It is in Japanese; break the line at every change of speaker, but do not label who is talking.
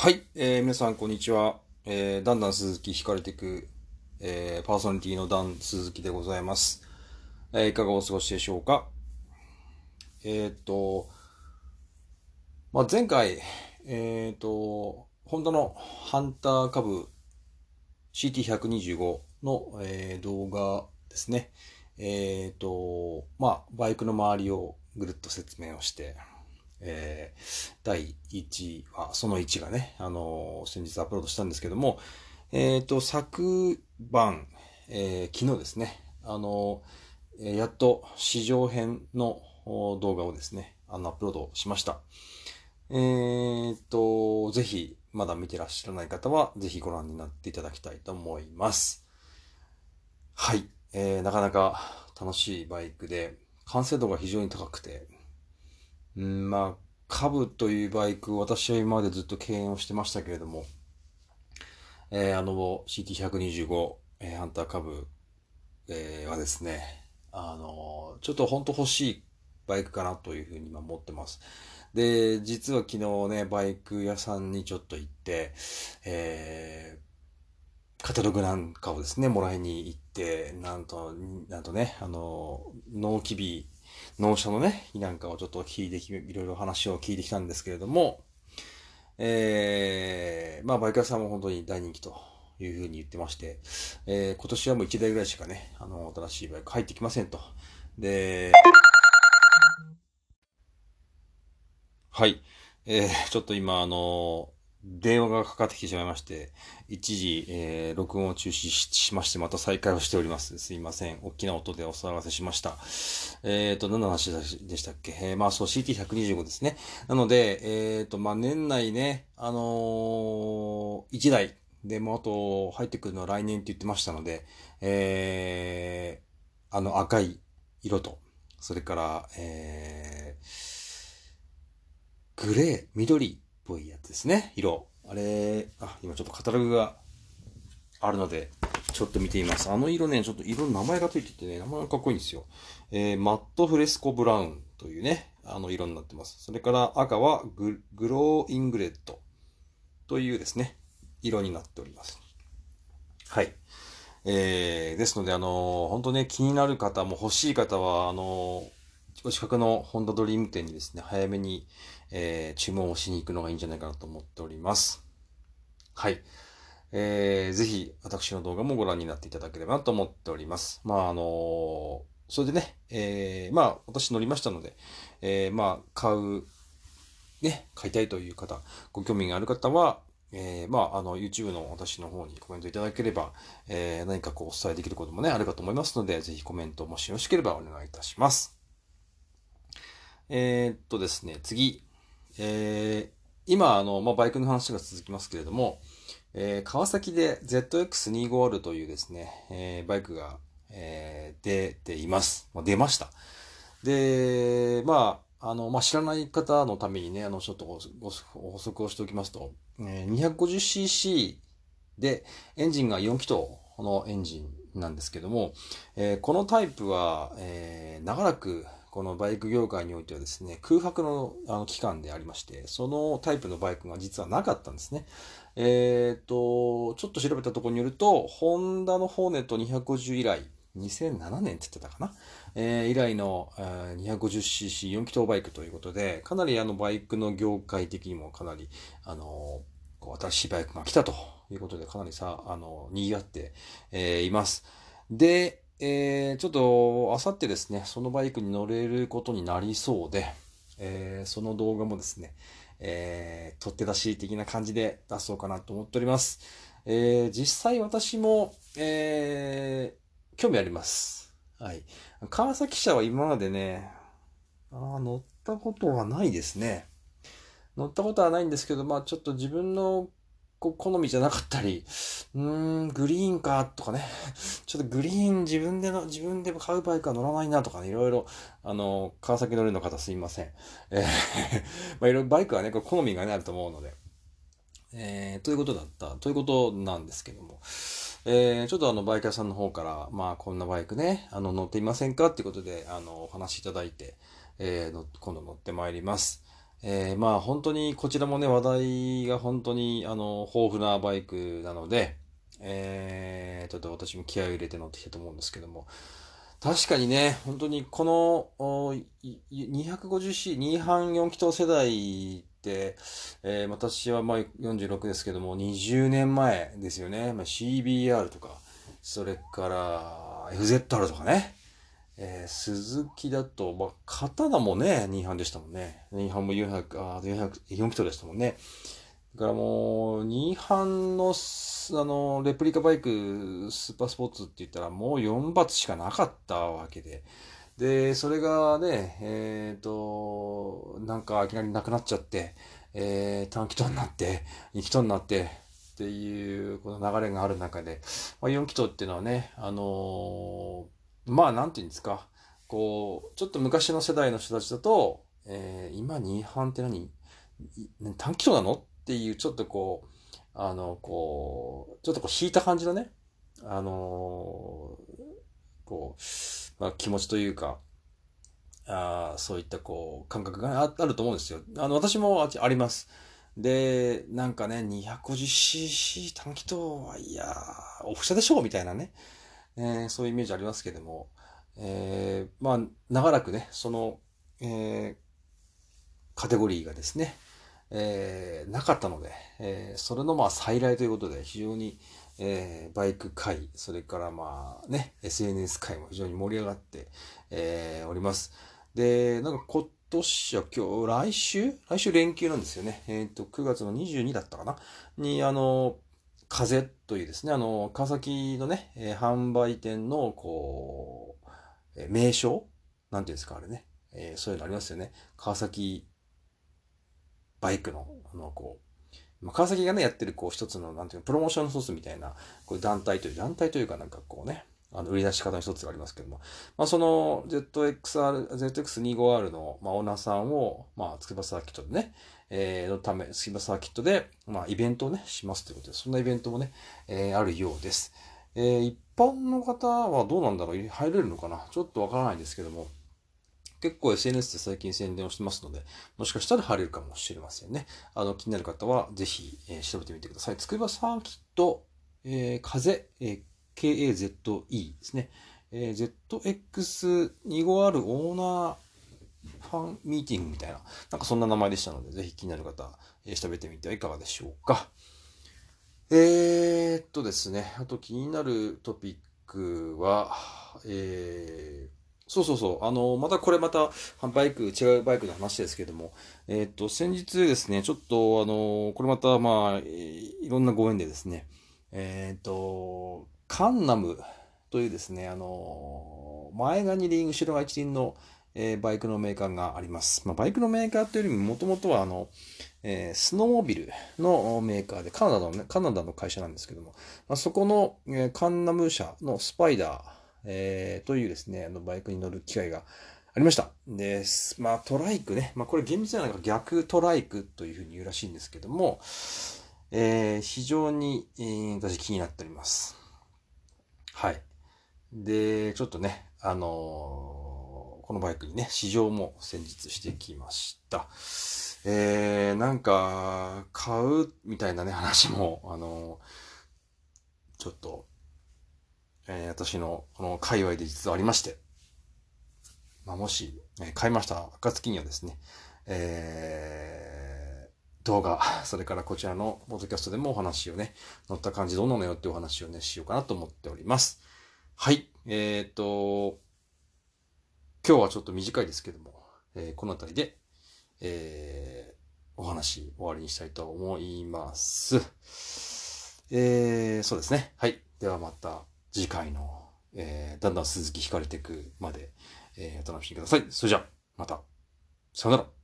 はい、えー、皆さんこんにちは。えー、だんだん鈴木惹かれていく、えー、パーソナリティのダン鈴木でございます。えー、いかがお過ごしでしょうか？えー、っと、まあ、前回、えー、っと、ホンダのハンター株 CT125 の、えー、動画ですね。えー、っと、まあ、バイクの周りをぐるっと説明をして、えー、第1話、その1がね、あのー、先日アップロードしたんですけども、えっ、ー、と、昨晩、え昨日ですね、あのやっと試乗編の動画をですね、あの、アップロードしました。えっと、ぜひ、まだ見てらっしゃらない方は、ぜひご覧になっていただきたいと思います。はい。えー、なかなか楽しいバイクで、完成度が非常に高くて、うん、まあ、カブというバイク、私は今までずっと敬遠をしてましたけれども、えー、あの CT125、えー、ハンターカブ、えー、はですね、あのちょっと本当欲しいバイクかなというふうに今思ってます。で、実は昨日ね、バイク屋さんにちょっと行って、えー、カタログなんかをですね、もらいに行って、なんと、なんとね、あの、納期日納車のね、なんかをちょっと聞いてき、いろいろ話を聞いてきたんですけれども、えー、まあ、バイク屋さんも本当に大人気というふうに言ってまして、えー、今年はもう1台ぐらいしかね、あの、新しいバイク入ってきませんと。で、はい。えー、ちょっと今、あの、電話がかかってきてしまいまして、一時、えー、録音を中止しまして、また再開をしております。すいません。大きな音でお騒がせしました。えっ、ー、と、何の話でしたっけ？えー、まあ、そう、CT125 ですね。なので、えっ、ー、と、まあ、年内ね、あのー、1台、で、もあと、入ってくるのは来年って言ってましたので、えー、あの赤い色と、それから、えー、グレー、緑、ぽいやつですね。色。あれ、あ、今ちょっとカタログがあるので、ちょっと見てみます。あの色ね、ちょっと色の名前がついててね、名前がかっこいいんですよ。えー、マットフレスコブラウンというね、あの色になってます。それから赤はグローイングレッドというですね、色になっております。はい。えー、ですので、あのー、本当ね、気になる方も欲しい方は、あのーお近くのホンダドリーム店にですね、早めに、えー、注文をしに行くのがいいんじゃないかなと思っております。はい。えー、ぜひ、私の動画もご覧になっていただければなと思っております。まあ、あのー、それでね、えー、まあ、私乗りましたので、えー、まあ、買う、ね、買いたいという方、ご興味がある方は、えー、まあ、あの、YouTube の私の方にコメントいただければ、えー、何かこう、お伝えできることもね、あるかと思いますので、ぜひコメントもしよろしければお願いいたします。えー、っとですね、次。えー、今、あの、まあ、バイクの話が続きますけれども、えー、川崎で ZX250 というですね、えー、バイクが、えー、出ています。まあ、出ました。で、まあ、あの、まあ、知らない方のためにね、あの、ちょっとご補足をしておきますと、えー、250cc でエンジンが4気筒のエンジンなんですけども、えー、このタイプは、えー、長らくこのバイク業界においてはですね、空白のあの期間でありまして、そのタイプのバイクが実はなかったんですね。えっ、と、ちょっと調べたところによると、ホンダのホーネット250以来、2007年って言ってたかな、えー、以来の、えー、250cc4 気筒バイクということで、かなりあのバイクの業界的にもかなり、あのこう新しいバイクが来たということで、かなりさ、あの、賑わって、えー、います。で、えー、ちょっと、あさってですね、そのバイクに乗れることになりそうで、えー、その動画もですね、えー、取って出し的な感じで出そうかなと思っております。えー、実際私も、えー、興味あります。はい。川崎社は今までね、あ乗ったことはないですね。乗ったことはないんですけど、まあちょっと自分のこ好みじゃなかったり、うーん、グリーンかとかね、ちょっとグリーン自分での、自分で買うバイクは乗らないなとかね、いろいろ、あの、川崎乗りの方すいません。えーまあいろいろバイクはね、これ好みがね、あると思うので、えー、ということだった、ということなんですけども、えー、ちょっとあの、バイク屋さんの方から、まあ、こんなバイクね、あの、乗っていませんか？っていうことで、あの、お話しいただいて、えー、今度乗ってまいります。えー、まあ本当にこちらもね、話題が本当にあの、豊富なバイクなので、えー、ちょっと私も気合を入れて乗ってきたと思うんですけども、確かにね、本当にこの 250C、2半4気筒世代って、えー、私はまあ46ですけども、20年前ですよね。まあ、CBR とか、それから FZR とかね。えー、鈴木だと、まあ、刀もね、2半でしたもんね。2半も400、あ、400、4気筒でしたもんね。だからもう、2班の、あの、レプリカバイク、スーパースポーツって言ったらもう4発しかなかったわけで。で、それがね、えっ、ー、と、なんかいきなりなくなっちゃって、えー、短気筒になって、2気筒になって、っていうこの流れがある中で、まあ、4気筒っていうのはね、あのー、まあなんていうんですか、こう、ちょっと昔の世代の人たちだと、えー、今2班って何？短気筒なの？っていう、ちょっとこう、あの、こう、ちょっとこう引いた感じのね、あのこう、まあ、気持ちというか、あそういったこう、感覚があると思うんですよ。あの、私もあります。で、なんかね、250cc 短気筒は、いやーオフ車でしょ？うみたいなね、えー、そういうイメージありますけども、えー、まあ、長らくね、その、えー、カテゴリーがですね、えー、なかったので、えー、それのまあ再来ということで非常に、えー、バイク界、それからまあね、SNS 界も非常に盛り上がって、えー、おります。で、なんか今年は今日、来週？来週連休なんですよね。えっ、ー、と、9月の22だったかな？に、あの、風というですね、あの、川崎のね、えー、販売店の、こう、えー、名称？なんていうんですか、あれね。えー、そういうのありますよね。川崎バイクの、あの、こう、まあ、川崎がね、やってる、こう、一つの、なんていうの、プロモーションソースみたいな、こういう団体という、団体というかなんかこうね、あの、売り出し方の一つがありますけども、まあ、その ZXR、ZX25R の、まあ、オーナーさんを、まあ、筑波サーキットでね、えー、のため、筑波サーキットで、まあ、イベントをね、しますということで、そんなイベントもね、えー、あるようです。えー、一般の方はどうなんだろう？入れるのかな？ちょっとわからないんですけども、結構 SNS で最近宣伝をしてますので、もしかしたら貼れるかもしれませんね。あの、気になる方はぜひ、えー、調べてみてください。つくばサーキット、えー、風、えー、KAZE ですね。えー、ZX25R オーナーファンミーティングみたいな、なんかそんな名前でしたので、ぜひ気になる方、えー、調べてみてはいかがでしょうか。えー、っとですね、あと気になるトピックは、えー、そうそうそう。あの、またこれまた、バイク、違うバイクの話ですけども、えっ、と、先日ですね、ちょっと、あの、これまた、まあ、いろんなご縁でですね、えっ、と、カンナムというですね、あの、前が2輪、後ろが1輪の、えー、バイクのメーカーがあります。まあ、バイクのメーカーというよりも、もともとは、あの、えー、スノーモビルのメーカーで、カナダのね、カナダの会社なんですけども、まあ、そこの、えー、カンナム社のスパイダー、えー、というですね、あの、バイクに乗る機会がありました。で、まあ、トライクね。まあ、これ厳密なのが逆トライクというふうに言うらしいんですけども、えー、非常に、えー、私気になっております。はい。で、ちょっとね、あのー、このバイクにね、試乗も先日してきました。えー、なんか、買うみたいなね、話も、あの、ちょっと、えー、私のこの界隈で実はありまして、まあ、もし、え、買いました暁にはですね、えー、動画、それからこちらのポッドキャストでもお話をね、乗った感じどうなのよってお話をね、しようかなと思っております。はい。えっ、と、今日はちょっと短いですけども、えー、この辺りで、えー、お話終わりにしたいと思います。えー、そうですね。はい。ではまた。次回の、えー、だんだん鈴木惹かれていくまで、えー、お楽しみください。それじゃあ、また。さよなら。